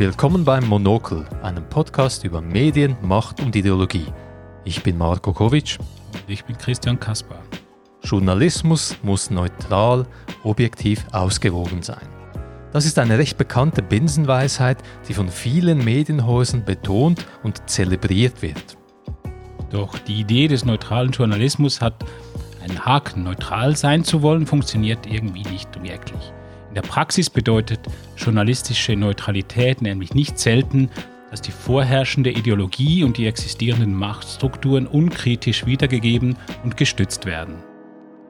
Willkommen beim Monokel, einem Podcast über Medien, Macht und Ideologie. Ich bin Marco Kovic. Ich bin Christian Kaspar. Journalismus muss neutral, objektiv ausgewogen sein. Das ist eine recht bekannte Binsenweisheit, die von vielen Medienhäusern betont und zelebriert wird. Doch die Idee des neutralen Journalismus hat einen Haken. Neutral sein zu wollen, funktioniert irgendwie nicht wirklich. In der Praxis bedeutet journalistische Neutralität nämlich nicht selten, dass die vorherrschende Ideologie und die existierenden Machtstrukturen unkritisch wiedergegeben und gestützt werden.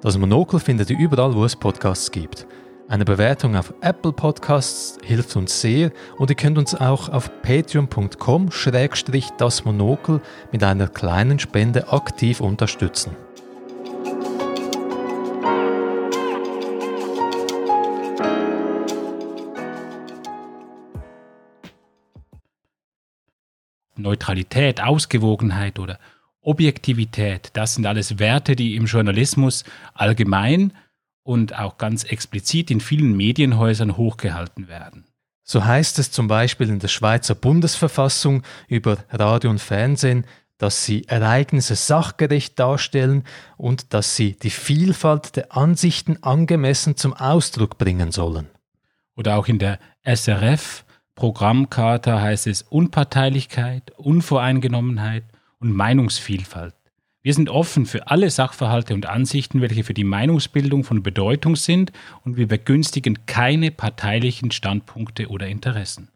Das Monokel findet ihr überall, wo es Podcasts gibt. Eine Bewertung auf Apple Podcasts hilft uns sehr und ihr könnt uns auch auf patreon.com-das Monokel mit einer kleinen Spende aktiv unterstützen. Neutralität, Ausgewogenheit oder Objektivität, das sind alles Werte, die im Journalismus allgemein und auch ganz explizit in vielen Medienhäusern hochgehalten werden. So heißt es zum Beispiel in der Schweizer Bundesverfassung über Radio und Fernsehen, dass sie Ereignisse sachgerecht darstellen und dass sie die Vielfalt der Ansichten angemessen zum Ausdruck bringen sollen. Oder auch in der SRF Programmcharta heißt es Unparteilichkeit, Unvoreingenommenheit und Meinungsvielfalt. Wir sind offen für alle Sachverhalte und Ansichten, welche für die Meinungsbildung von Bedeutung sind, und wir begünstigen keine parteilichen Standpunkte oder Interessen.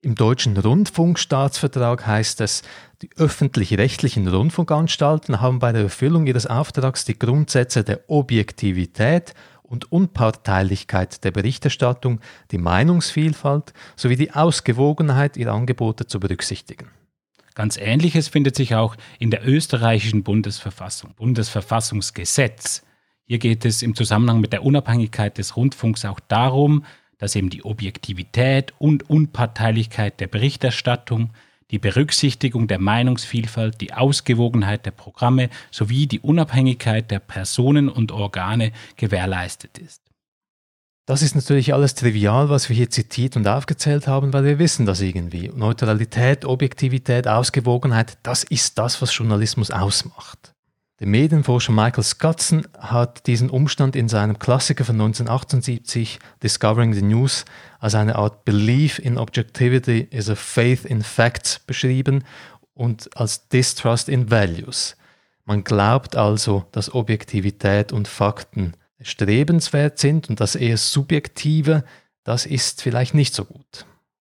Im deutschen Rundfunkstaatsvertrag heißt es, die öffentlich-rechtlichen Rundfunkanstalten haben bei der Erfüllung ihres Auftrags die Grundsätze der Objektivität und Unparteilichkeit der Berichterstattung, die Meinungsvielfalt sowie die Ausgewogenheit ihrer Angebote zu berücksichtigen. Ganz Ähnliches findet sich auch in der österreichischen Bundesverfassung, Bundesverfassungsgesetz. Hier geht es im Zusammenhang mit der Unabhängigkeit des Rundfunks auch darum, dass eben die Objektivität und Unparteilichkeit der Berichterstattung, die Berücksichtigung der Meinungsvielfalt, die Ausgewogenheit der Programme sowie die Unabhängigkeit der Personen und Organe gewährleistet ist. Das ist natürlich alles trivial, was wir hier zitiert und aufgezählt haben, weil wir wissen das irgendwie. Neutralität, Objektivität, Ausgewogenheit, das ist das, was Journalismus ausmacht. Der Medienforscher Michael Scottson hat diesen Umstand in seinem Klassiker von 1978 Discovering the News als eine Art Belief in Objectivity is a Faith in Facts beschrieben und als Distrust in Values. Man glaubt also, dass Objektivität und Fakten strebenswert sind und das eher subjektive, das ist vielleicht nicht so gut.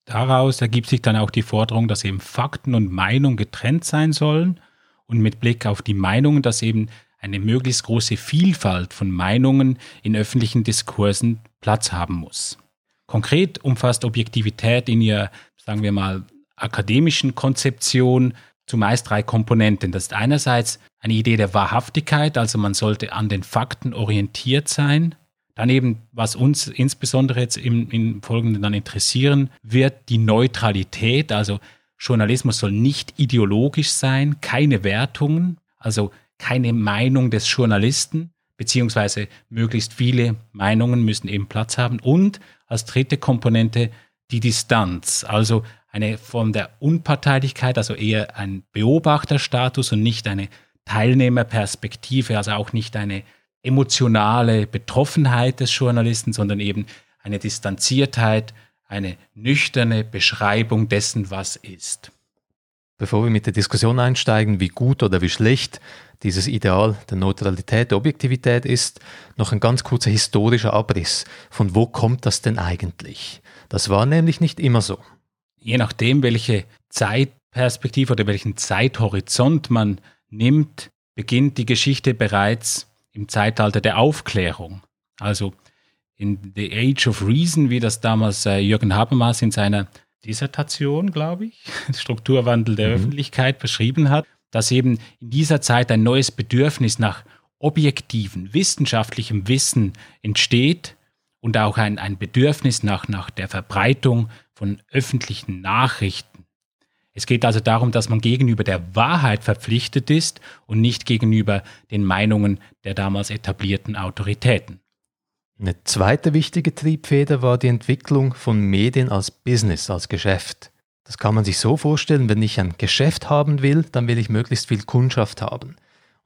Daraus ergibt sich dann auch die Forderung, dass eben Fakten und Meinung getrennt sein sollen und mit Blick auf die Meinungen, dass eben eine möglichst große Vielfalt von Meinungen in öffentlichen Diskursen Platz haben muss. Konkret umfasst Objektivität in ihrer, sagen wir mal, akademischen Konzeption zumeist drei Komponenten. Das ist einerseits eine Idee der Wahrhaftigkeit, also man sollte an den Fakten orientiert sein. Daneben, was uns insbesondere jetzt im, im Folgenden dann interessieren wird, die Neutralität, also Journalismus soll nicht ideologisch sein, keine Wertungen, also keine Meinung des Journalisten, beziehungsweise möglichst viele Meinungen müssen eben Platz haben. Und als dritte Komponente die Distanz, also eine Form der Unparteilichkeit, also eher ein Beobachterstatus und nicht eine Teilnehmerperspektive, also auch nicht eine emotionale Betroffenheit des Journalisten, sondern eben eine Distanziertheit, eine nüchterne Beschreibung dessen, was ist. Bevor wir mit der Diskussion einsteigen, wie gut oder wie schlecht dieses Ideal der Neutralität, der Objektivität ist, noch ein ganz kurzer historischer Abriss. Von wo kommt das denn eigentlich? Das war nämlich nicht immer so je nachdem, welche Zeitperspektive oder welchen Zeithorizont man nimmt, beginnt die Geschichte bereits im Zeitalter der Aufklärung. Also in The Age of Reason, wie das damals äh, Jürgen Habermas in seiner Dissertation, glaube ich, Strukturwandel der mhm. Öffentlichkeit beschrieben hat, dass eben in dieser Zeit ein neues Bedürfnis nach objektiven, wissenschaftlichem Wissen entsteht und auch ein, ein Bedürfnis nach, nach der Verbreitung von öffentlichen Nachrichten. Es geht also darum, dass man gegenüber der Wahrheit verpflichtet ist und nicht gegenüber den Meinungen der damals etablierten Autoritäten. Eine zweite wichtige Triebfeder war die Entwicklung von Medien als Business, als Geschäft. Das kann man sich so vorstellen, wenn ich ein Geschäft haben will, dann will ich möglichst viel Kundschaft haben.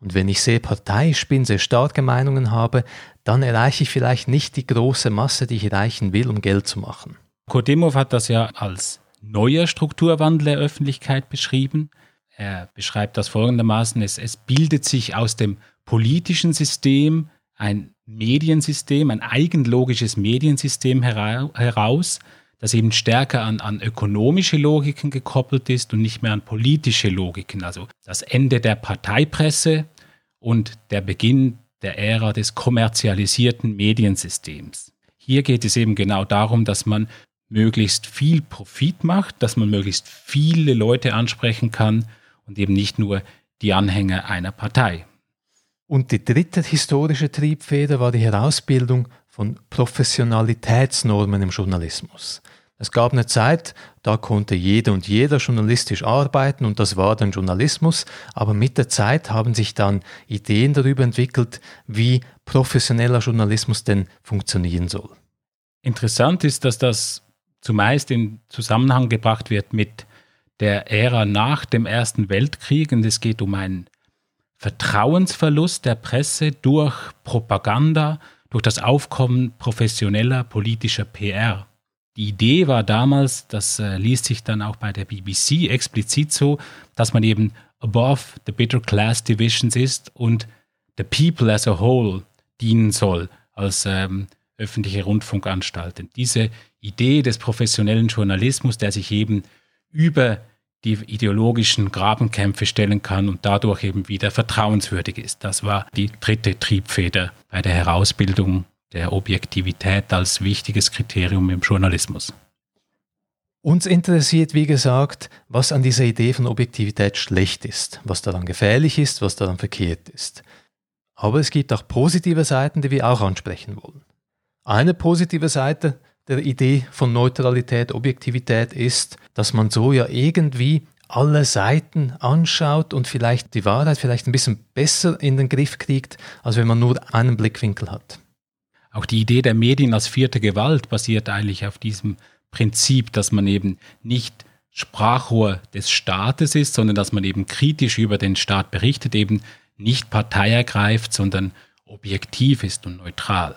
Und wenn ich sehr parteiisch bin, sehr starke Meinungen habe, dann erreiche ich vielleicht nicht die große Masse, die ich erreichen will, um Geld zu machen. Kodimov hat das ja als neuer Strukturwandel der Öffentlichkeit beschrieben. Er beschreibt das folgendermaßen, es, es bildet sich aus dem politischen System ein Mediensystem, ein eigenlogisches Mediensystem heraus, das eben stärker an, an ökonomische Logiken gekoppelt ist und nicht mehr an politische Logiken. Also das Ende der Parteipresse und der Beginn der Ära des kommerzialisierten Mediensystems. Hier geht es eben genau darum, dass man möglichst viel Profit macht, dass man möglichst viele Leute ansprechen kann und eben nicht nur die Anhänger einer Partei. Und die dritte historische Triebfeder war die Herausbildung von Professionalitätsnormen im Journalismus. Es gab eine Zeit, da konnte jeder und jeder journalistisch arbeiten und das war dann Journalismus, aber mit der Zeit haben sich dann Ideen darüber entwickelt, wie professioneller Journalismus denn funktionieren soll. Interessant ist, dass das zumeist in Zusammenhang gebracht wird mit der Ära nach dem Ersten Weltkrieg und es geht um einen Vertrauensverlust der Presse durch Propaganda, durch das Aufkommen professioneller politischer PR. Die Idee war damals, das äh, liest sich dann auch bei der BBC explizit so, dass man eben above the bitter class divisions ist und the people as a whole dienen soll als ähm, öffentliche Rundfunkanstalten. Diese Idee des professionellen Journalismus, der sich eben über die ideologischen Grabenkämpfe stellen kann und dadurch eben wieder vertrauenswürdig ist. Das war die dritte Triebfeder bei der Herausbildung der Objektivität als wichtiges Kriterium im Journalismus. Uns interessiert, wie gesagt, was an dieser Idee von Objektivität schlecht ist, was daran gefährlich ist, was daran verkehrt ist. Aber es gibt auch positive Seiten, die wir auch ansprechen wollen. Eine positive Seite der Idee von Neutralität, Objektivität ist, dass man so ja irgendwie alle Seiten anschaut und vielleicht die Wahrheit vielleicht ein bisschen besser in den Griff kriegt, als wenn man nur einen Blickwinkel hat. Auch die Idee der Medien als vierte Gewalt basiert eigentlich auf diesem Prinzip, dass man eben nicht Sprachrohr des Staates ist, sondern dass man eben kritisch über den Staat berichtet, eben nicht Partei ergreift, sondern objektiv ist und neutral.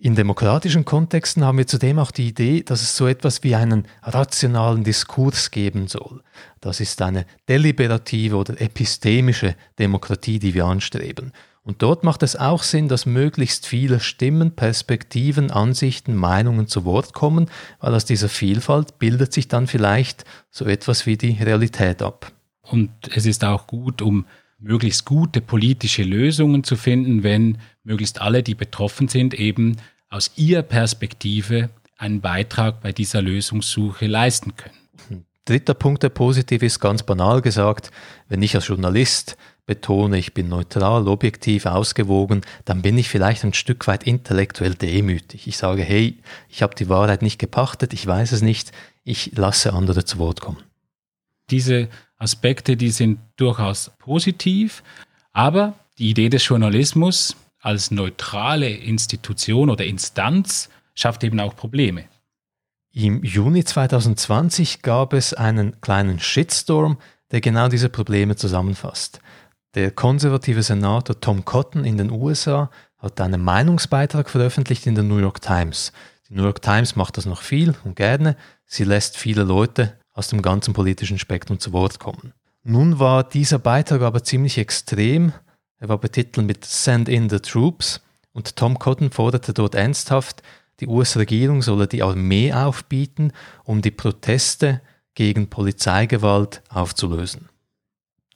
In demokratischen Kontexten haben wir zudem auch die Idee, dass es so etwas wie einen rationalen Diskurs geben soll. Das ist eine deliberative oder epistemische Demokratie, die wir anstreben. Und dort macht es auch Sinn, dass möglichst viele Stimmen, Perspektiven, Ansichten, Meinungen zu Wort kommen, weil aus dieser Vielfalt bildet sich dann vielleicht so etwas wie die Realität ab. Und es ist auch gut, um möglichst gute politische Lösungen zu finden, wenn möglichst alle, die betroffen sind, eben aus ihrer Perspektive einen Beitrag bei dieser Lösungssuche leisten können. Dritter Punkt, der positiv ist, ganz banal gesagt, wenn ich als Journalist betone, ich bin neutral, objektiv, ausgewogen, dann bin ich vielleicht ein Stück weit intellektuell demütig. Ich sage, hey, ich habe die Wahrheit nicht gepachtet, ich weiß es nicht, ich lasse andere zu Wort kommen. Diese Aspekte, die sind durchaus positiv, aber die Idee des Journalismus als neutrale Institution oder Instanz schafft eben auch Probleme. Im Juni 2020 gab es einen kleinen Shitstorm, der genau diese Probleme zusammenfasst. Der konservative Senator Tom Cotton in den USA hat einen Meinungsbeitrag veröffentlicht in der New York Times. Die New York Times macht das noch viel und gerne. Sie lässt viele Leute aus dem ganzen politischen Spektrum zu Wort kommen. Nun war dieser Beitrag aber ziemlich extrem. Er war betitelt mit Send in the Troops und Tom Cotton forderte dort ernsthaft, die US-Regierung solle die Armee aufbieten, um die Proteste gegen Polizeigewalt aufzulösen.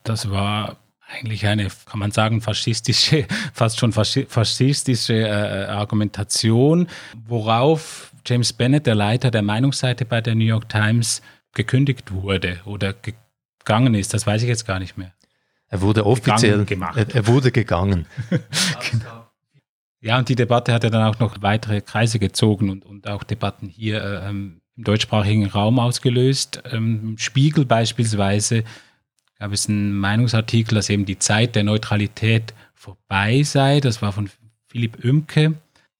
Das war eigentlich eine, kann man sagen, faschistische, fast schon faschistische äh, Argumentation, worauf James Bennett, der Leiter der Meinungsseite bei der New York Times, gekündigt wurde oder gegangen ist. Das weiß ich jetzt gar nicht mehr. Er wurde offiziell gemacht. Er, er, wurde gegangen. ja, und die Debatte hat ja dann auch noch weitere Kreise gezogen und, und auch Debatten hier äh, ähm, im deutschsprachigen Raum ausgelöst. Ähm, Spiegel beispielsweise gab es einen Meinungsartikel, dass eben die Zeit der Neutralität vorbei sei. Das war von Philipp Oemke.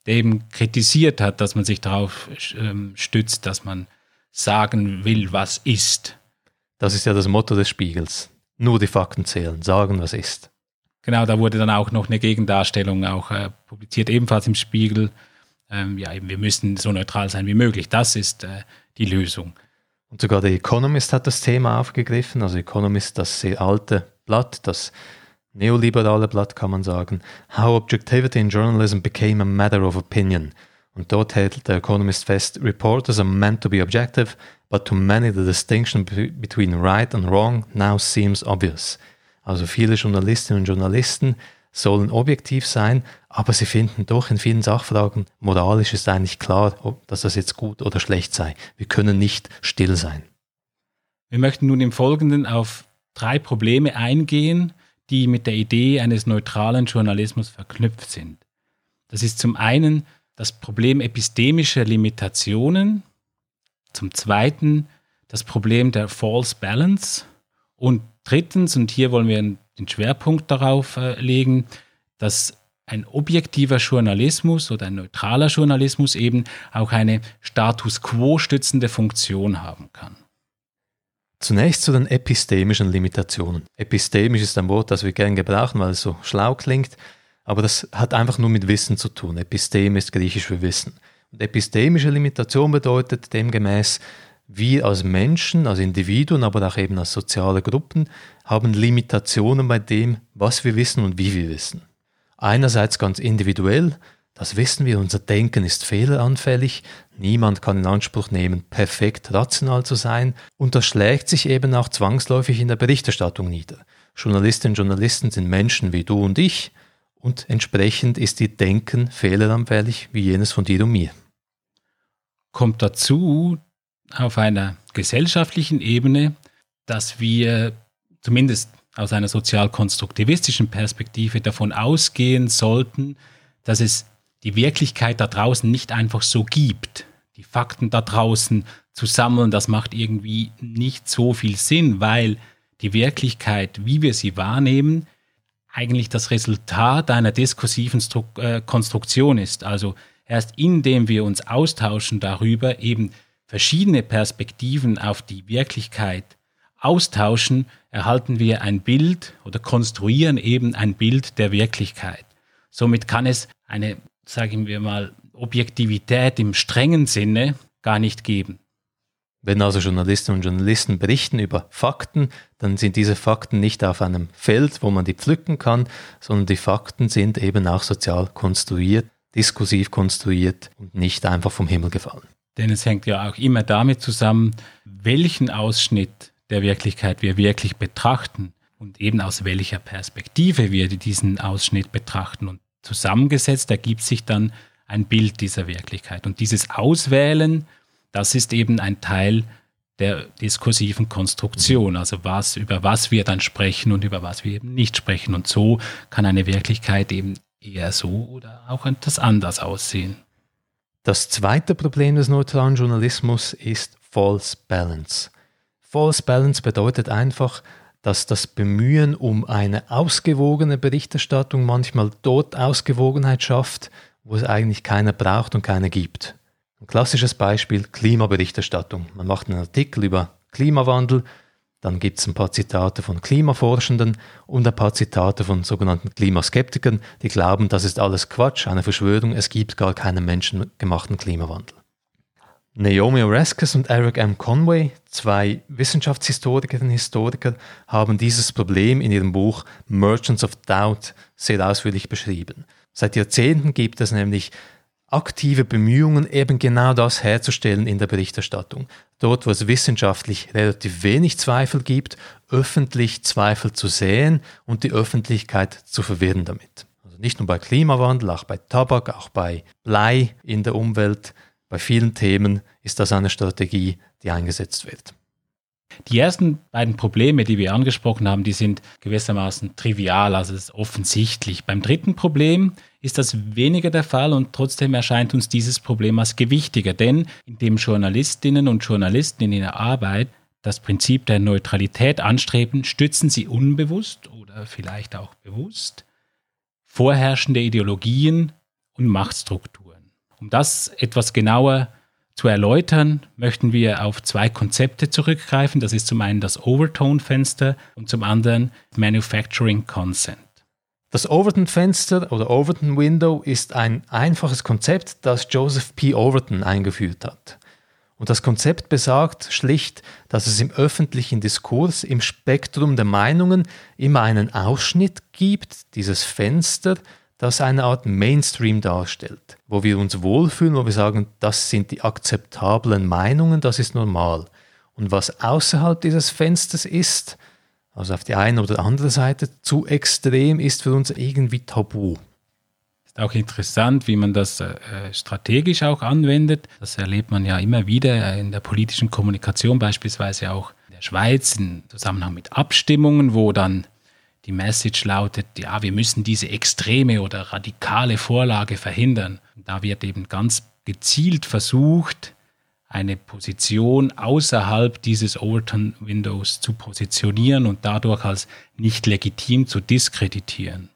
der eben kritisiert hat, dass man sich darauf ähm, stützt, dass man sagen will, was ist. Das ist ja das Motto des Spiegels. Nur die Fakten zählen, sagen, was ist. Genau, da wurde dann auch noch eine Gegendarstellung auch äh, publiziert, ebenfalls im Spiegel. Ähm, ja, eben, wir müssen so neutral sein wie möglich. Das ist äh, die Lösung. Und sogar der Economist hat das Thema aufgegriffen. Also Economist, das sehr alte Blatt, das neoliberale Blatt kann man sagen. How Objectivity in Journalism Became a Matter of Opinion. Und dort hält der Economist fest, Reporters are meant to be objective, but to many the distinction between right and wrong now seems obvious. Also viele Journalistinnen und Journalisten sollen objektiv sein, aber sie finden doch in vielen Sachfragen, moralisch ist eigentlich klar, ob, dass das jetzt gut oder schlecht sei. Wir können nicht still sein. Wir möchten nun im Folgenden auf drei Probleme eingehen, die mit der Idee eines neutralen Journalismus verknüpft sind. Das ist zum einen das Problem epistemischer Limitationen, zum zweiten das Problem der False Balance und drittens, und hier wollen wir den Schwerpunkt darauf äh, legen, dass ein objektiver Journalismus oder ein neutraler Journalismus eben auch eine Status quo stützende Funktion haben kann. Zunächst zu den epistemischen Limitationen. Epistemisch ist ein Wort, das wir gern gebrauchen, weil es so schlau klingt, aber das hat einfach nur mit Wissen zu tun. Epistem ist griechisch für Wissen. Und epistemische Limitation bedeutet demgemäß, wir als Menschen, als Individuen, aber auch eben als soziale Gruppen haben Limitationen bei dem, was wir wissen und wie wir wissen. Einerseits ganz individuell, das wissen wir, unser Denken ist fehleranfällig, niemand kann in Anspruch nehmen, perfekt rational zu sein, und das schlägt sich eben auch zwangsläufig in der Berichterstattung nieder. Journalistinnen und Journalisten sind Menschen wie du und ich, und entsprechend ist ihr Denken fehleranfällig wie jenes von dir und mir. Kommt dazu, auf einer gesellschaftlichen Ebene, dass wir zumindest aus einer sozialkonstruktivistischen Perspektive davon ausgehen sollten, dass es die Wirklichkeit da draußen nicht einfach so gibt. Die Fakten da draußen zu sammeln, das macht irgendwie nicht so viel Sinn, weil die Wirklichkeit, wie wir sie wahrnehmen, eigentlich das Resultat einer diskursiven Stru äh, Konstruktion ist. Also erst indem wir uns austauschen darüber, eben verschiedene Perspektiven auf die Wirklichkeit austauschen, erhalten wir ein Bild oder konstruieren eben ein Bild der Wirklichkeit. Somit kann es eine, sagen wir mal, Objektivität im strengen Sinne gar nicht geben. Wenn also Journalistinnen und Journalisten berichten über Fakten, dann sind diese Fakten nicht auf einem Feld, wo man die pflücken kann, sondern die Fakten sind eben auch sozial konstruiert, diskursiv konstruiert und nicht einfach vom Himmel gefallen. Denn es hängt ja auch immer damit zusammen, welchen Ausschnitt der Wirklichkeit wir wirklich betrachten und eben aus welcher Perspektive wir diesen Ausschnitt betrachten. Und zusammengesetzt ergibt sich dann ein Bild dieser Wirklichkeit. Und dieses Auswählen, das ist eben ein Teil der diskursiven Konstruktion, also was, über was wir dann sprechen und über was wir eben nicht sprechen. Und so kann eine Wirklichkeit eben eher so oder auch etwas anders aussehen. Das zweite Problem des neutralen Journalismus ist False Balance. False Balance bedeutet einfach, dass das Bemühen um eine ausgewogene Berichterstattung manchmal dort Ausgewogenheit schafft, wo es eigentlich keine braucht und keine gibt. Ein klassisches Beispiel Klimaberichterstattung. Man macht einen Artikel über Klimawandel dann gibt es ein paar Zitate von Klimaforschenden und ein paar Zitate von sogenannten Klimaskeptikern, die glauben, das ist alles Quatsch, eine Verschwörung, es gibt gar keinen menschengemachten Klimawandel. Naomi Oreskes und Eric M. Conway, zwei Wissenschaftshistorikerinnen und Historiker, haben dieses Problem in ihrem Buch Merchants of Doubt sehr ausführlich beschrieben. Seit Jahrzehnten gibt es nämlich aktive Bemühungen, eben genau das herzustellen in der Berichterstattung. Dort, wo es wissenschaftlich relativ wenig Zweifel gibt, öffentlich Zweifel zu sehen und die Öffentlichkeit zu verwirren damit. Also nicht nur bei Klimawandel, auch bei Tabak, auch bei Blei in der Umwelt, bei vielen Themen ist das eine Strategie, die eingesetzt wird. Die ersten beiden Probleme, die wir angesprochen haben, die sind gewissermaßen trivial, also ist offensichtlich. Beim dritten Problem ist das weniger der Fall und trotzdem erscheint uns dieses Problem als gewichtiger, denn indem Journalistinnen und Journalisten in ihrer Arbeit das Prinzip der Neutralität anstreben, stützen sie unbewusst oder vielleicht auch bewusst vorherrschende Ideologien und Machtstrukturen. Um das etwas genauer zu erläutern, möchten wir auf zwei Konzepte zurückgreifen. Das ist zum einen das Overtone-Fenster und zum anderen Manufacturing Consent. Das Overton-Fenster oder Overton-Window ist ein einfaches Konzept, das Joseph P. Overton eingeführt hat. Und das Konzept besagt schlicht, dass es im öffentlichen Diskurs, im Spektrum der Meinungen immer einen Ausschnitt gibt, dieses Fenster, das eine Art Mainstream darstellt, wo wir uns wohlfühlen, wo wir sagen, das sind die akzeptablen Meinungen, das ist normal. Und was außerhalb dieses Fensters ist, also auf die eine oder andere Seite zu extrem, ist für uns irgendwie tabu. Ist auch interessant, wie man das äh, strategisch auch anwendet. Das erlebt man ja immer wieder in der politischen Kommunikation, beispielsweise auch in der Schweiz im Zusammenhang mit Abstimmungen, wo dann die Message lautet, ja, wir müssen diese extreme oder radikale Vorlage verhindern. Da wird eben ganz gezielt versucht, eine Position außerhalb dieses Overton Windows zu positionieren und dadurch als nicht legitim zu diskreditieren.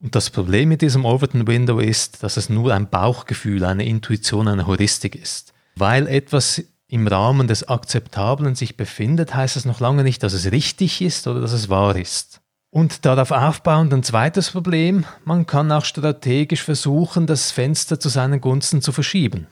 Und das Problem mit diesem Overton Window ist, dass es nur ein Bauchgefühl, eine Intuition, eine Heuristik ist. Weil etwas im Rahmen des Akzeptablen sich befindet, heißt es noch lange nicht, dass es richtig ist oder dass es wahr ist. Und darauf aufbauend ein zweites Problem, man kann auch strategisch versuchen, das Fenster zu seinen Gunsten zu verschieben.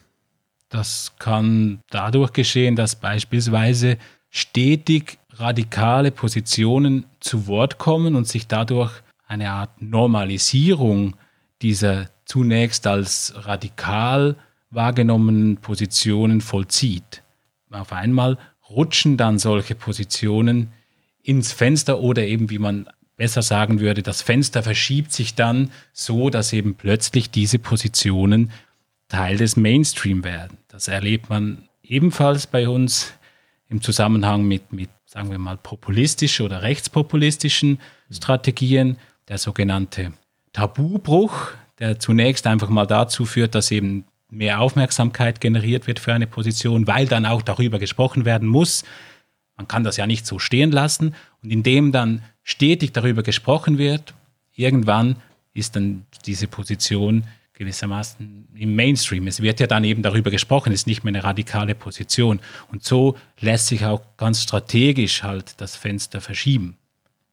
Das kann dadurch geschehen, dass beispielsweise stetig radikale Positionen zu Wort kommen und sich dadurch eine Art Normalisierung dieser zunächst als radikal wahrgenommenen Positionen vollzieht. Auf einmal rutschen dann solche Positionen ins Fenster oder eben, wie man besser sagen würde, das Fenster verschiebt sich dann so, dass eben plötzlich diese Positionen Teil des Mainstream werden. Das erlebt man ebenfalls bei uns im Zusammenhang mit, mit sagen wir mal, populistischen oder rechtspopulistischen Strategien, der sogenannte Tabubruch, der zunächst einfach mal dazu führt, dass eben mehr Aufmerksamkeit generiert wird für eine Position, weil dann auch darüber gesprochen werden muss. Man kann das ja nicht so stehen lassen. Und indem dann stetig darüber gesprochen wird, irgendwann ist dann diese Position gewissermaßen im Mainstream. Es wird ja dann eben darüber gesprochen, ist nicht mehr eine radikale Position. Und so lässt sich auch ganz strategisch halt das Fenster verschieben.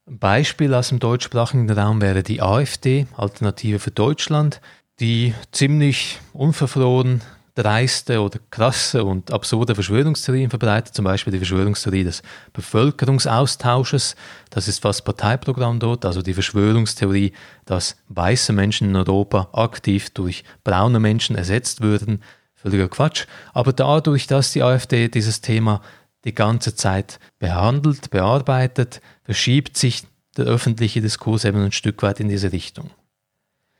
Ein Beispiel aus dem deutschsprachigen Raum wäre die AfD, Alternative für Deutschland, die ziemlich unverfroren dreiste oder krasse und absurde Verschwörungstheorien verbreitet, zum Beispiel die Verschwörungstheorie des Bevölkerungsaustausches, das ist fast Parteiprogramm dort, also die Verschwörungstheorie, dass weiße Menschen in Europa aktiv durch braune Menschen ersetzt würden, völliger Quatsch, aber dadurch, dass die AfD dieses Thema die ganze Zeit behandelt, bearbeitet, verschiebt sich der öffentliche Diskurs eben ein Stück weit in diese Richtung.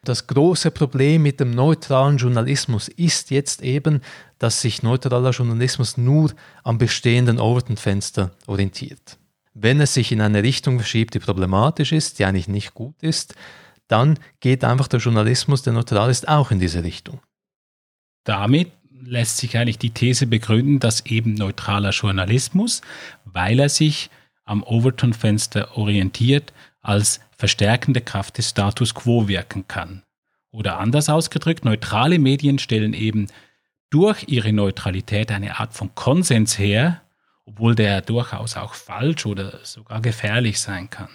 Das große Problem mit dem neutralen Journalismus ist jetzt eben, dass sich neutraler Journalismus nur am bestehenden Overton-Fenster orientiert. Wenn es sich in eine Richtung verschiebt, die problematisch ist, die eigentlich nicht gut ist, dann geht einfach der Journalismus, der neutral ist, auch in diese Richtung. Damit lässt sich eigentlich die These begründen, dass eben neutraler Journalismus, weil er sich am Overton-Fenster orientiert, als verstärkende Kraft des Status quo wirken kann. Oder anders ausgedrückt, neutrale Medien stellen eben durch ihre Neutralität eine Art von Konsens her, obwohl der durchaus auch falsch oder sogar gefährlich sein kann.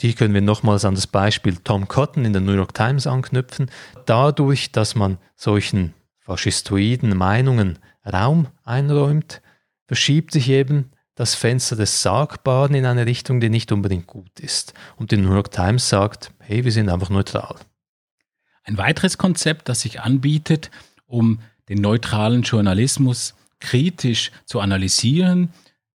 Hier können wir nochmals an das Beispiel Tom Cotton in der New York Times anknüpfen. Dadurch, dass man solchen faschistoiden Meinungen Raum einräumt, verschiebt sich eben das Fenster des Sagbaren in eine Richtung, die nicht unbedingt gut ist. Und die New York Times sagt, hey, wir sind einfach neutral. Ein weiteres Konzept, das sich anbietet, um den neutralen Journalismus kritisch zu analysieren,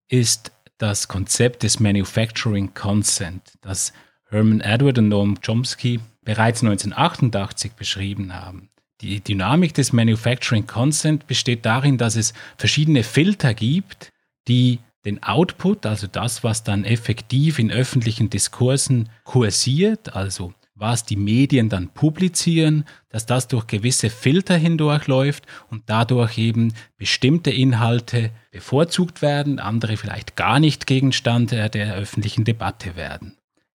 ist das Konzept des Manufacturing Consent, das Herman Edward und Noam Chomsky bereits 1988 beschrieben haben. Die Dynamik des Manufacturing Consent besteht darin, dass es verschiedene Filter gibt, die den Output, also das, was dann effektiv in öffentlichen Diskursen kursiert, also was die Medien dann publizieren, dass das durch gewisse Filter hindurchläuft und dadurch eben bestimmte Inhalte bevorzugt werden, andere vielleicht gar nicht Gegenstand der öffentlichen Debatte werden.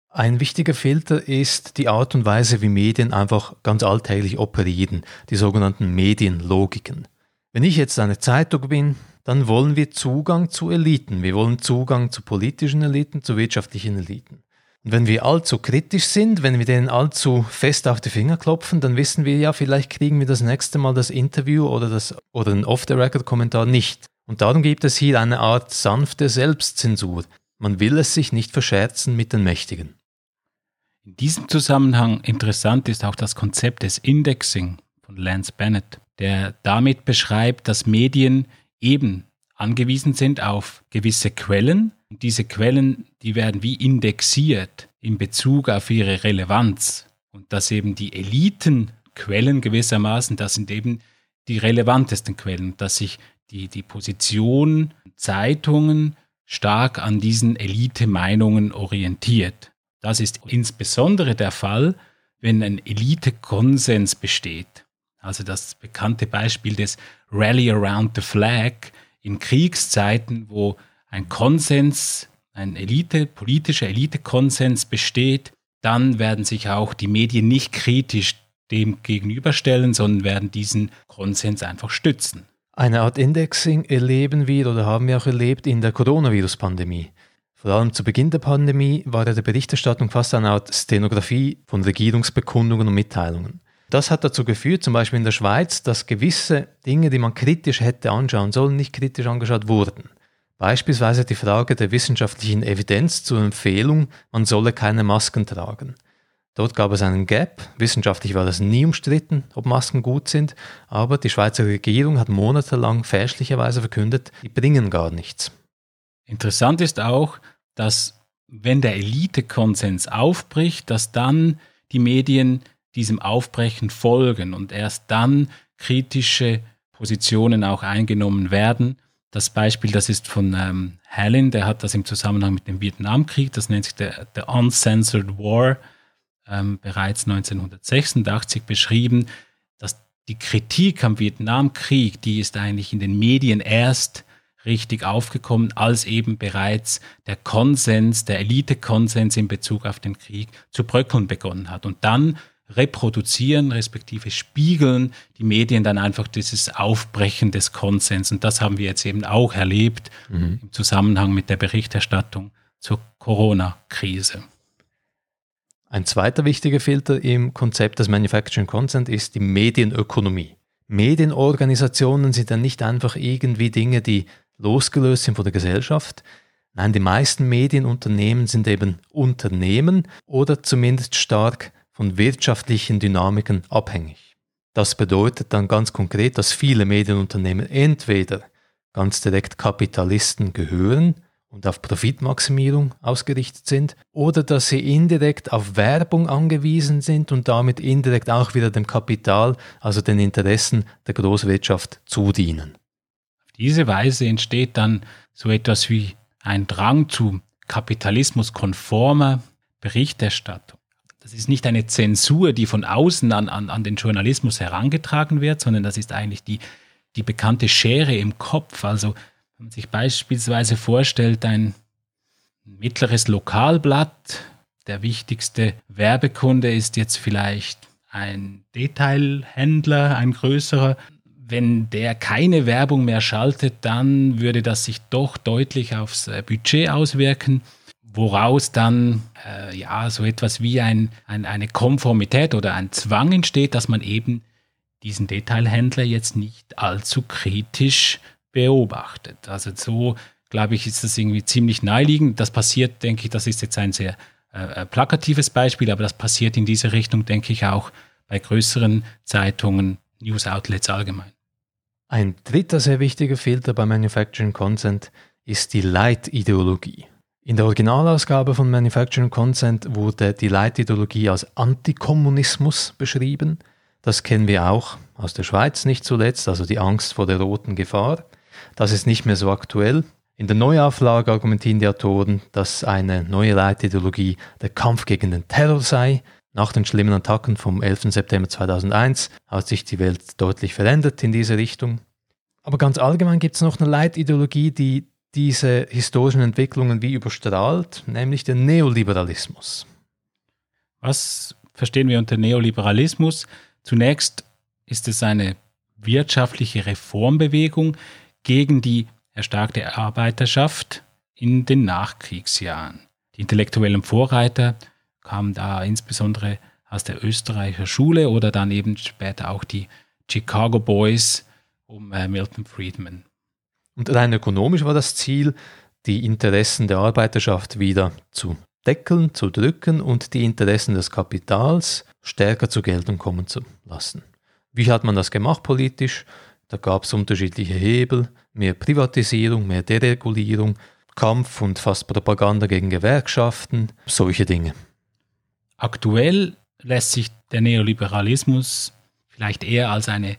Ein wichtiger Filter ist die Art und Weise, wie Medien einfach ganz alltäglich operieren, die sogenannten Medienlogiken. Wenn ich jetzt eine Zeitung bin, dann wollen wir Zugang zu Eliten. Wir wollen Zugang zu politischen Eliten, zu wirtschaftlichen Eliten. Und wenn wir allzu kritisch sind, wenn wir denen allzu fest auf die Finger klopfen, dann wissen wir ja, vielleicht kriegen wir das nächste Mal das Interview oder, das, oder einen Off-the-Record-Kommentar nicht. Und darum gibt es hier eine Art sanfte Selbstzensur. Man will es sich nicht verscherzen mit den Mächtigen. In diesem Zusammenhang interessant ist auch das Konzept des Indexing von Lance Bennett, der damit beschreibt, dass Medien eben angewiesen sind auf gewisse Quellen. Und diese Quellen, die werden wie indexiert in Bezug auf ihre Relevanz. Und dass eben die Elitenquellen gewissermaßen, das sind eben die relevantesten Quellen, dass sich die, die Position Zeitungen stark an diesen Elite-Meinungen orientiert. Das ist insbesondere der Fall, wenn ein Elite-Konsens besteht. Also das bekannte Beispiel des Rally Around the Flag in Kriegszeiten, wo ein Konsens, ein Elite, politischer Elite-Konsens besteht, dann werden sich auch die Medien nicht kritisch dem gegenüberstellen, sondern werden diesen Konsens einfach stützen. Eine Art Indexing erleben wir oder haben wir auch erlebt in der Coronavirus-Pandemie. Vor allem zu Beginn der Pandemie war ja die Berichterstattung fast eine Art Stenografie von Regierungsbekundungen und Mitteilungen. Das hat dazu geführt, zum Beispiel in der Schweiz, dass gewisse Dinge, die man kritisch hätte anschauen sollen, nicht kritisch angeschaut wurden. Beispielsweise die Frage der wissenschaftlichen Evidenz zur Empfehlung, man solle keine Masken tragen. Dort gab es einen Gap. Wissenschaftlich war das nie umstritten, ob Masken gut sind, aber die Schweizer Regierung hat monatelang fälschlicherweise verkündet, die bringen gar nichts. Interessant ist auch, dass wenn der Elite-Konsens aufbricht, dass dann die Medien diesem Aufbrechen folgen und erst dann kritische Positionen auch eingenommen werden. Das Beispiel, das ist von ähm, Hallin, der hat das im Zusammenhang mit dem Vietnamkrieg, das nennt sich der, der Uncensored War, ähm, bereits 1986 beschrieben, dass die Kritik am Vietnamkrieg, die ist eigentlich in den Medien erst richtig aufgekommen, als eben bereits der Konsens, der Elite-Konsens in Bezug auf den Krieg zu bröckeln begonnen hat. Und dann reproduzieren, respektive spiegeln die Medien dann einfach dieses Aufbrechen des Konsens. Und das haben wir jetzt eben auch erlebt mhm. im Zusammenhang mit der Berichterstattung zur Corona-Krise. Ein zweiter wichtiger Filter im Konzept des Manufacturing Consent ist die Medienökonomie. Medienorganisationen sind dann nicht einfach irgendwie Dinge, die losgelöst sind von der Gesellschaft. Nein, die meisten Medienunternehmen sind eben Unternehmen oder zumindest stark von wirtschaftlichen Dynamiken abhängig. Das bedeutet dann ganz konkret, dass viele Medienunternehmen entweder ganz direkt Kapitalisten gehören und auf Profitmaximierung ausgerichtet sind, oder dass sie indirekt auf Werbung angewiesen sind und damit indirekt auch wieder dem Kapital, also den Interessen der Großwirtschaft zudienen diese Weise entsteht dann so etwas wie ein Drang zu kapitalismuskonformer Berichterstattung. Das ist nicht eine Zensur, die von außen an, an, an den Journalismus herangetragen wird, sondern das ist eigentlich die, die bekannte Schere im Kopf. Also wenn man sich beispielsweise vorstellt, ein mittleres Lokalblatt, der wichtigste Werbekunde ist jetzt vielleicht ein Detailhändler, ein größerer, wenn der keine Werbung mehr schaltet, dann würde das sich doch deutlich aufs äh, Budget auswirken, woraus dann äh, ja so etwas wie ein, ein, eine Konformität oder ein Zwang entsteht, dass man eben diesen Detailhändler jetzt nicht allzu kritisch beobachtet. Also so, glaube ich, ist das irgendwie ziemlich naheliegend. Das passiert, denke ich, das ist jetzt ein sehr äh, äh plakatives Beispiel, aber das passiert in diese Richtung, denke ich, auch bei größeren Zeitungen, News-Outlets allgemein. Ein dritter sehr wichtiger Filter bei Manufacturing Consent ist die Leitideologie. In der Originalausgabe von Manufacturing Consent wurde die Leitideologie als Antikommunismus beschrieben. Das kennen wir auch aus der Schweiz nicht zuletzt, also die Angst vor der roten Gefahr. Das ist nicht mehr so aktuell. In der Neuauflage argumentieren die Autoren, dass eine neue Leitideologie der Kampf gegen den Terror sei. Nach den schlimmen Attacken vom 11. September 2001 hat sich die Welt deutlich verändert in diese Richtung. Aber ganz allgemein gibt es noch eine Leitideologie, die diese historischen Entwicklungen wie überstrahlt, nämlich den Neoliberalismus. Was verstehen wir unter Neoliberalismus? Zunächst ist es eine wirtschaftliche Reformbewegung gegen die erstarkte Arbeiterschaft in den Nachkriegsjahren. Die intellektuellen Vorreiter kamen da insbesondere aus der Österreicher Schule oder dann eben später auch die Chicago Boys um äh, Milton Friedman. Und rein ökonomisch war das Ziel, die Interessen der Arbeiterschaft wieder zu deckeln, zu drücken und die Interessen des Kapitals stärker zur Geltung kommen zu lassen. Wie hat man das gemacht politisch? Da gab es unterschiedliche Hebel, mehr Privatisierung, mehr Deregulierung, Kampf und fast Propaganda gegen Gewerkschaften, solche Dinge. Aktuell lässt sich der Neoliberalismus vielleicht eher als eine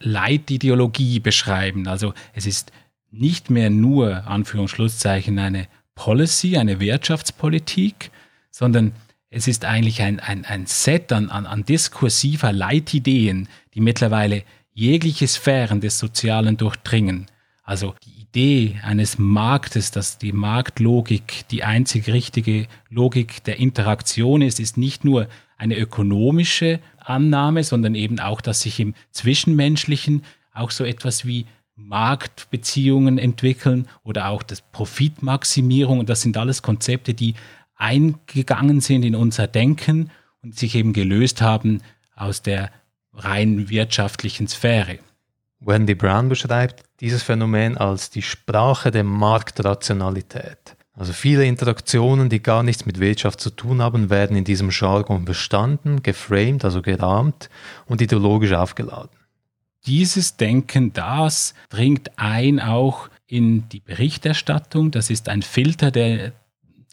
Leitideologie beschreiben. Also es ist nicht mehr nur, Anführungsschlusszeichen, eine Policy, eine Wirtschaftspolitik, sondern es ist eigentlich ein, ein, ein Set an, an, an diskursiver Leitideen, die mittlerweile jegliche Sphären des Sozialen durchdringen. Also die Idee eines Marktes, dass die Marktlogik die einzig richtige Logik der Interaktion ist, ist nicht nur eine ökonomische Annahme, sondern eben auch, dass sich im Zwischenmenschlichen auch so etwas wie Marktbeziehungen entwickeln oder auch das Profitmaximierung. Und das sind alles Konzepte, die eingegangen sind in unser Denken und sich eben gelöst haben aus der rein wirtschaftlichen Sphäre. Wendy Brown beschreibt dieses Phänomen als die Sprache der Marktrationalität. Also viele Interaktionen, die gar nichts mit Wirtschaft zu tun haben, werden in diesem Jargon verstanden, geframed, also gerahmt und ideologisch aufgeladen. Dieses Denken, das dringt ein auch in die Berichterstattung. Das ist ein Filter, der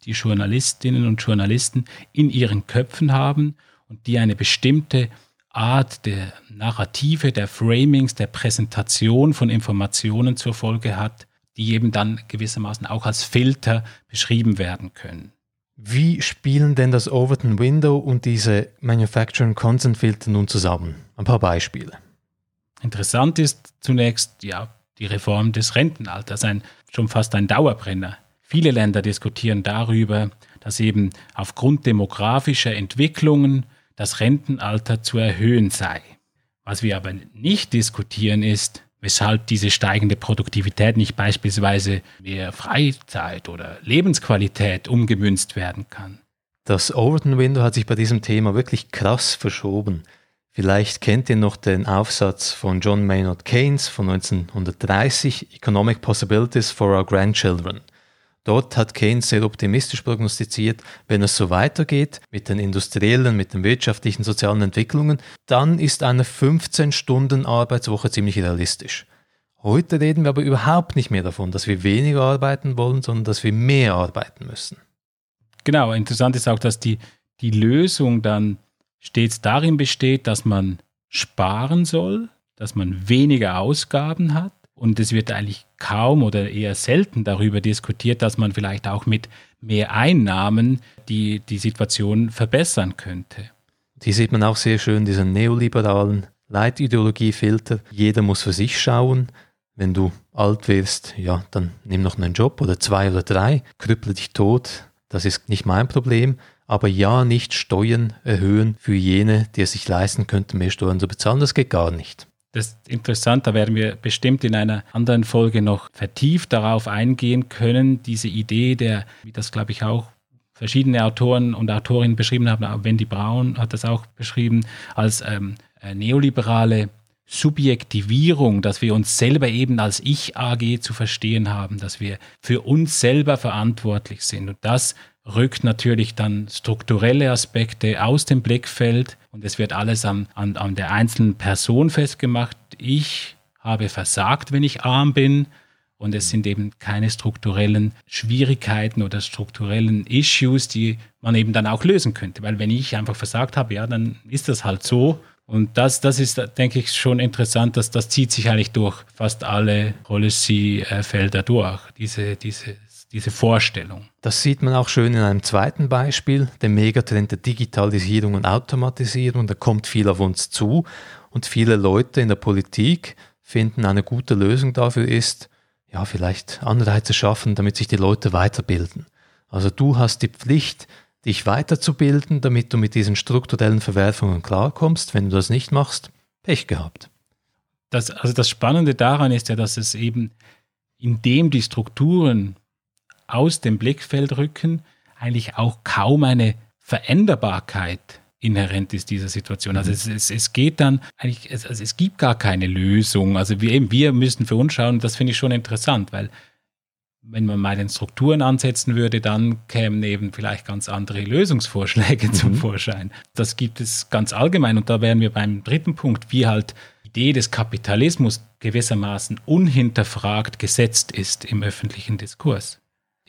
die Journalistinnen und Journalisten in ihren Köpfen haben und die eine bestimmte Art der Narrative, der Framings, der Präsentation von Informationen zur Folge hat, die eben dann gewissermaßen auch als Filter beschrieben werden können. Wie spielen denn das Overton Window und diese Manufacturing Consent Filter nun zusammen? Ein paar Beispiele. Interessant ist zunächst ja die Reform des Rentenalters, ein, schon fast ein Dauerbrenner. Viele Länder diskutieren darüber, dass eben aufgrund demografischer Entwicklungen das Rentenalter zu erhöhen sei. Was wir aber nicht diskutieren ist, weshalb diese steigende Produktivität nicht beispielsweise mehr Freizeit oder Lebensqualität umgemünzt werden kann. Das Overton Window hat sich bei diesem Thema wirklich krass verschoben. Vielleicht kennt ihr noch den Aufsatz von John Maynard Keynes von 1930, Economic Possibilities for Our Grandchildren. Dort hat Keynes sehr optimistisch prognostiziert, wenn es so weitergeht mit den industriellen, mit den wirtschaftlichen, sozialen Entwicklungen, dann ist eine 15-Stunden-Arbeitswoche ziemlich realistisch. Heute reden wir aber überhaupt nicht mehr davon, dass wir weniger arbeiten wollen, sondern dass wir mehr arbeiten müssen. Genau, interessant ist auch, dass die, die Lösung dann stets darin besteht, dass man sparen soll, dass man weniger Ausgaben hat. Und es wird eigentlich kaum oder eher selten darüber diskutiert, dass man vielleicht auch mit mehr Einnahmen die, die Situation verbessern könnte. Hier sieht man auch sehr schön diesen neoliberalen Leitideologiefilter. Jeder muss für sich schauen. Wenn du alt wirst, ja, dann nimm noch einen Job oder zwei oder drei, krüpple dich tot. Das ist nicht mein Problem aber ja nicht Steuern erhöhen für jene, die es sich leisten könnten, mehr Steuern zu bezahlen. Das geht gar nicht. Das ist interessant, da werden wir bestimmt in einer anderen Folge noch vertieft darauf eingehen können, diese Idee der, wie das glaube ich auch verschiedene Autoren und Autorinnen beschrieben haben, Wendy Braun hat das auch beschrieben, als ähm, äh, neoliberale Subjektivierung, dass wir uns selber eben als Ich-AG zu verstehen haben, dass wir für uns selber verantwortlich sind. Und das rückt natürlich dann strukturelle Aspekte aus dem Blickfeld und es wird alles an, an, an der einzelnen Person festgemacht. Ich habe versagt, wenn ich arm bin und es sind eben keine strukturellen Schwierigkeiten oder strukturellen Issues, die man eben dann auch lösen könnte. Weil wenn ich einfach versagt habe, ja, dann ist das halt so. Und das, das ist, denke ich, schon interessant, dass das zieht sich eigentlich durch fast alle Policy-Felder durch, diese, diese diese Vorstellung. Das sieht man auch schön in einem zweiten Beispiel, dem Megatrend der Digitalisierung und Automatisierung. Da kommt viel auf uns zu und viele Leute in der Politik finden, eine gute Lösung dafür ist, ja, vielleicht Anreize schaffen, damit sich die Leute weiterbilden. Also du hast die Pflicht, dich weiterzubilden, damit du mit diesen strukturellen Verwerfungen klarkommst. Wenn du das nicht machst, Pech gehabt. Das, also das Spannende daran ist ja, dass es eben, indem die Strukturen aus dem Blickfeld rücken, eigentlich auch kaum eine Veränderbarkeit inhärent ist dieser Situation. Also es, es, es geht dann eigentlich, es, also es gibt gar keine Lösung. Also wir, eben, wir müssen für uns schauen, das finde ich schon interessant, weil wenn man mal den Strukturen ansetzen würde, dann kämen eben vielleicht ganz andere Lösungsvorschläge mhm. zum Vorschein. Das gibt es ganz allgemein und da wären wir beim dritten Punkt, wie halt die Idee des Kapitalismus gewissermaßen unhinterfragt gesetzt ist im öffentlichen Diskurs.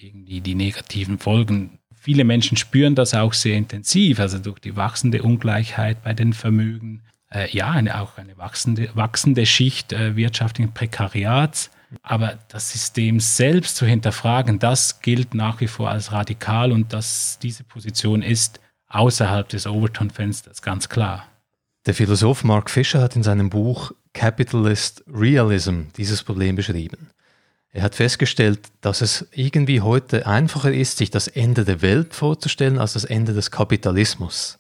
Irgendwie die negativen Folgen viele Menschen spüren das auch sehr intensiv, also durch die wachsende Ungleichheit bei den Vermögen. Äh, ja, eine, auch eine wachsende, wachsende Schicht äh, wirtschaftlichen Prekariats. Aber das System selbst zu hinterfragen, das gilt nach wie vor als radikal und dass diese Position ist außerhalb des Overton-Fensters, ganz klar. Der Philosoph Mark Fisher hat in seinem Buch Capitalist Realism dieses Problem beschrieben. Er hat festgestellt, dass es irgendwie heute einfacher ist, sich das Ende der Welt vorzustellen, als das Ende des Kapitalismus.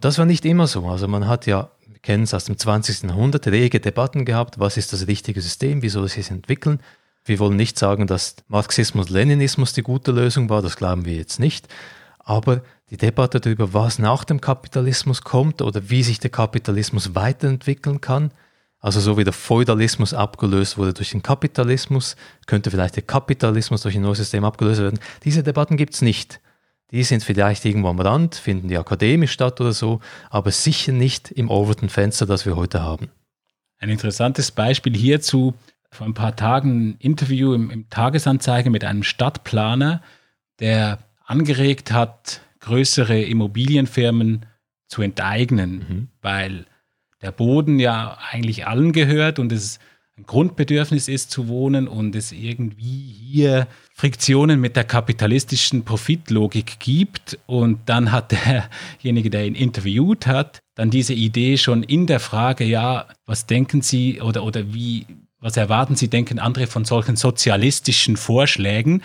Das war nicht immer so. Also man hat ja, wir kennen es aus dem 20. Jahrhundert, rege Debatten gehabt, was ist das richtige System, wie soll es sich entwickeln. Wir wollen nicht sagen, dass Marxismus, Leninismus die gute Lösung war, das glauben wir jetzt nicht. Aber die Debatte darüber, was nach dem Kapitalismus kommt oder wie sich der Kapitalismus weiterentwickeln kann, also so wie der Feudalismus abgelöst wurde durch den Kapitalismus, könnte vielleicht der Kapitalismus durch ein neues System abgelöst werden. Diese Debatten gibt es nicht. Die sind vielleicht irgendwo am Rand, finden die akademisch statt oder so, aber sicher nicht im Overton-Fenster, das wir heute haben. Ein interessantes Beispiel hierzu, vor ein paar Tagen ein Interview im, im Tagesanzeiger mit einem Stadtplaner, der angeregt hat, größere Immobilienfirmen zu enteignen, mhm. weil der Boden ja eigentlich allen gehört und es ein Grundbedürfnis ist zu wohnen und es irgendwie hier Friktionen mit der kapitalistischen Profitlogik gibt. Und dann hat derjenige, der ihn interviewt hat, dann diese Idee schon in der Frage, ja, was denken Sie oder, oder wie, was erwarten Sie, denken andere von solchen sozialistischen Vorschlägen?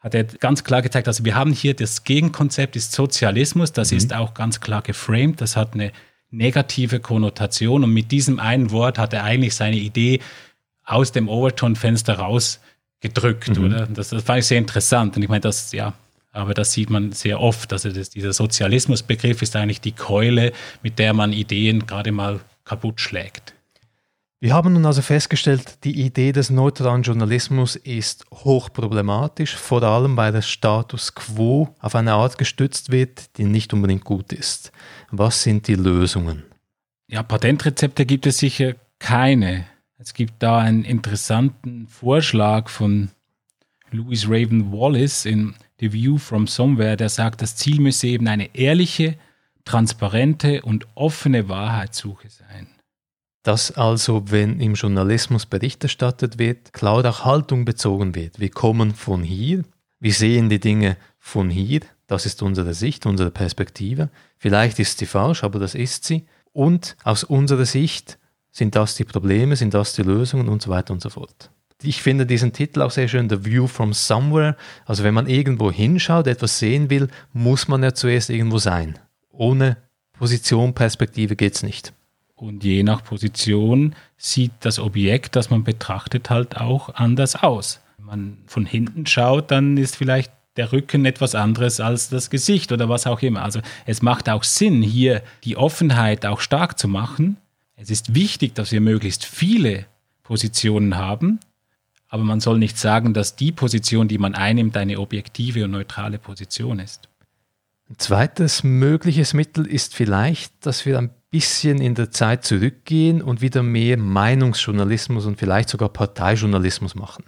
Hat er ganz klar gezeigt, also wir haben hier das Gegenkonzept ist Sozialismus, das mhm. ist auch ganz klar geframed, das hat eine negative Konnotation. Und mit diesem einen Wort hat er eigentlich seine Idee aus dem Overton-Fenster rausgedrückt, mhm. oder? Das, das fand ich sehr interessant. Und ich meine, das, ja, aber das sieht man sehr oft. Also das, dieser Sozialismusbegriff ist eigentlich die Keule, mit der man Ideen gerade mal kaputt schlägt. Wir haben nun also festgestellt, die Idee des neutralen Journalismus ist hochproblematisch, vor allem weil der Status quo auf eine Art gestützt wird, die nicht unbedingt gut ist. Was sind die Lösungen? Ja, Patentrezepte gibt es sicher keine. Es gibt da einen interessanten Vorschlag von Louis Raven Wallace in The View from Somewhere, der sagt, das Ziel müsse eben eine ehrliche, transparente und offene Wahrheitssuche sein. Dass also, wenn im Journalismus Bericht erstattet wird, klar auch Haltung bezogen wird. Wir kommen von hier, wir sehen die Dinge von hier, das ist unsere Sicht, unsere Perspektive. Vielleicht ist sie falsch, aber das ist sie. Und aus unserer Sicht sind das die Probleme, sind das die Lösungen und so weiter und so fort. Ich finde diesen Titel auch sehr schön, The View from Somewhere. Also wenn man irgendwo hinschaut, etwas sehen will, muss man ja zuerst irgendwo sein. Ohne Position, Perspektive geht es nicht. Und je nach Position sieht das Objekt, das man betrachtet, halt auch anders aus. Wenn man von hinten schaut, dann ist vielleicht der Rücken etwas anderes als das Gesicht oder was auch immer. Also es macht auch Sinn, hier die Offenheit auch stark zu machen. Es ist wichtig, dass wir möglichst viele Positionen haben, aber man soll nicht sagen, dass die Position, die man einnimmt, eine objektive und neutrale Position ist. Ein zweites mögliches Mittel ist vielleicht, dass wir ein bisschen in der Zeit zurückgehen und wieder mehr Meinungsjournalismus und vielleicht sogar Parteijournalismus machen.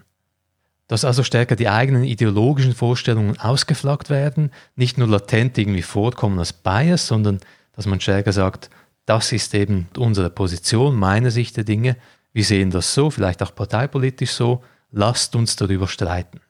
Dass also stärker die eigenen ideologischen Vorstellungen ausgeflaggt werden, nicht nur latent irgendwie vorkommen als Bias, sondern dass man stärker sagt, das ist eben unsere Position, meine Sicht der Dinge, wir sehen das so, vielleicht auch parteipolitisch so, lasst uns darüber streiten.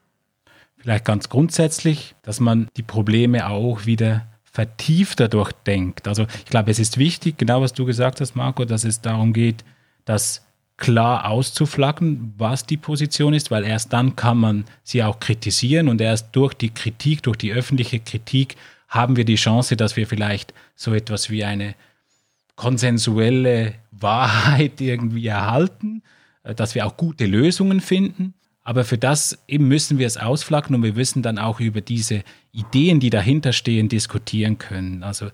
Vielleicht ganz grundsätzlich, dass man die Probleme auch wieder vertiefter durchdenkt. Also ich glaube, es ist wichtig, genau was du gesagt hast, Marco, dass es darum geht, dass klar auszuflaggen, was die Position ist, weil erst dann kann man sie auch kritisieren und erst durch die Kritik, durch die öffentliche Kritik haben wir die Chance, dass wir vielleicht so etwas wie eine konsensuelle Wahrheit irgendwie erhalten, äh, dass wir auch gute Lösungen finden. Aber für das eben müssen wir es ausflacken und wir müssen dann auch über diese Ideen, die dahinter stehen, diskutieren können. Also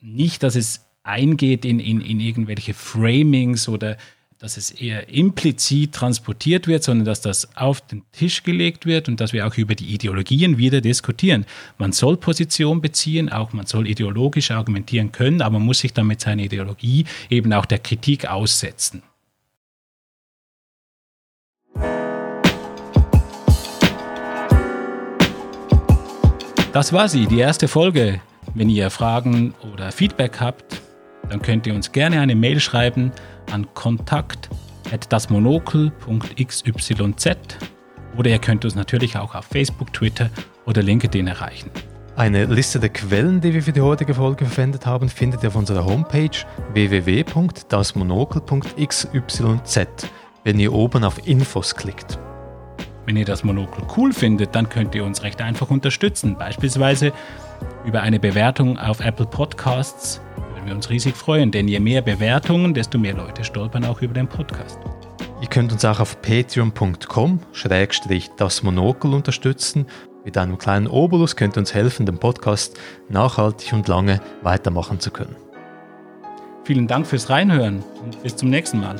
nicht, dass es eingeht in, in, in irgendwelche Framings oder dass es eher implizit transportiert wird, sondern dass das auf den Tisch gelegt wird und dass wir auch über die Ideologien wieder diskutieren. Man soll Position beziehen, auch man soll ideologisch argumentieren können, aber man muss sich dann mit seiner Ideologie eben auch der Kritik aussetzen. Das war sie, die erste Folge. Wenn ihr Fragen oder Feedback habt, dann könnt ihr uns gerne eine Mail schreiben an kontakt.dasmonokel.xyz oder ihr könnt uns natürlich auch auf Facebook, Twitter oder LinkedIn erreichen. Eine Liste der Quellen, die wir für die heutige Folge verwendet haben, findet ihr auf unserer Homepage www.dasmonokel.xyz, wenn ihr oben auf Infos klickt. Wenn ihr das Monokel cool findet, dann könnt ihr uns recht einfach unterstützen, beispielsweise über eine Bewertung auf Apple Podcasts wir uns riesig freuen, denn je mehr Bewertungen, desto mehr Leute stolpern auch über den Podcast. Ihr könnt uns auch auf patreon.com schrägstrich das Monokel unterstützen. Mit einem kleinen Obolus könnt ihr uns helfen, den Podcast nachhaltig und lange weitermachen zu können. Vielen Dank fürs Reinhören und bis zum nächsten Mal.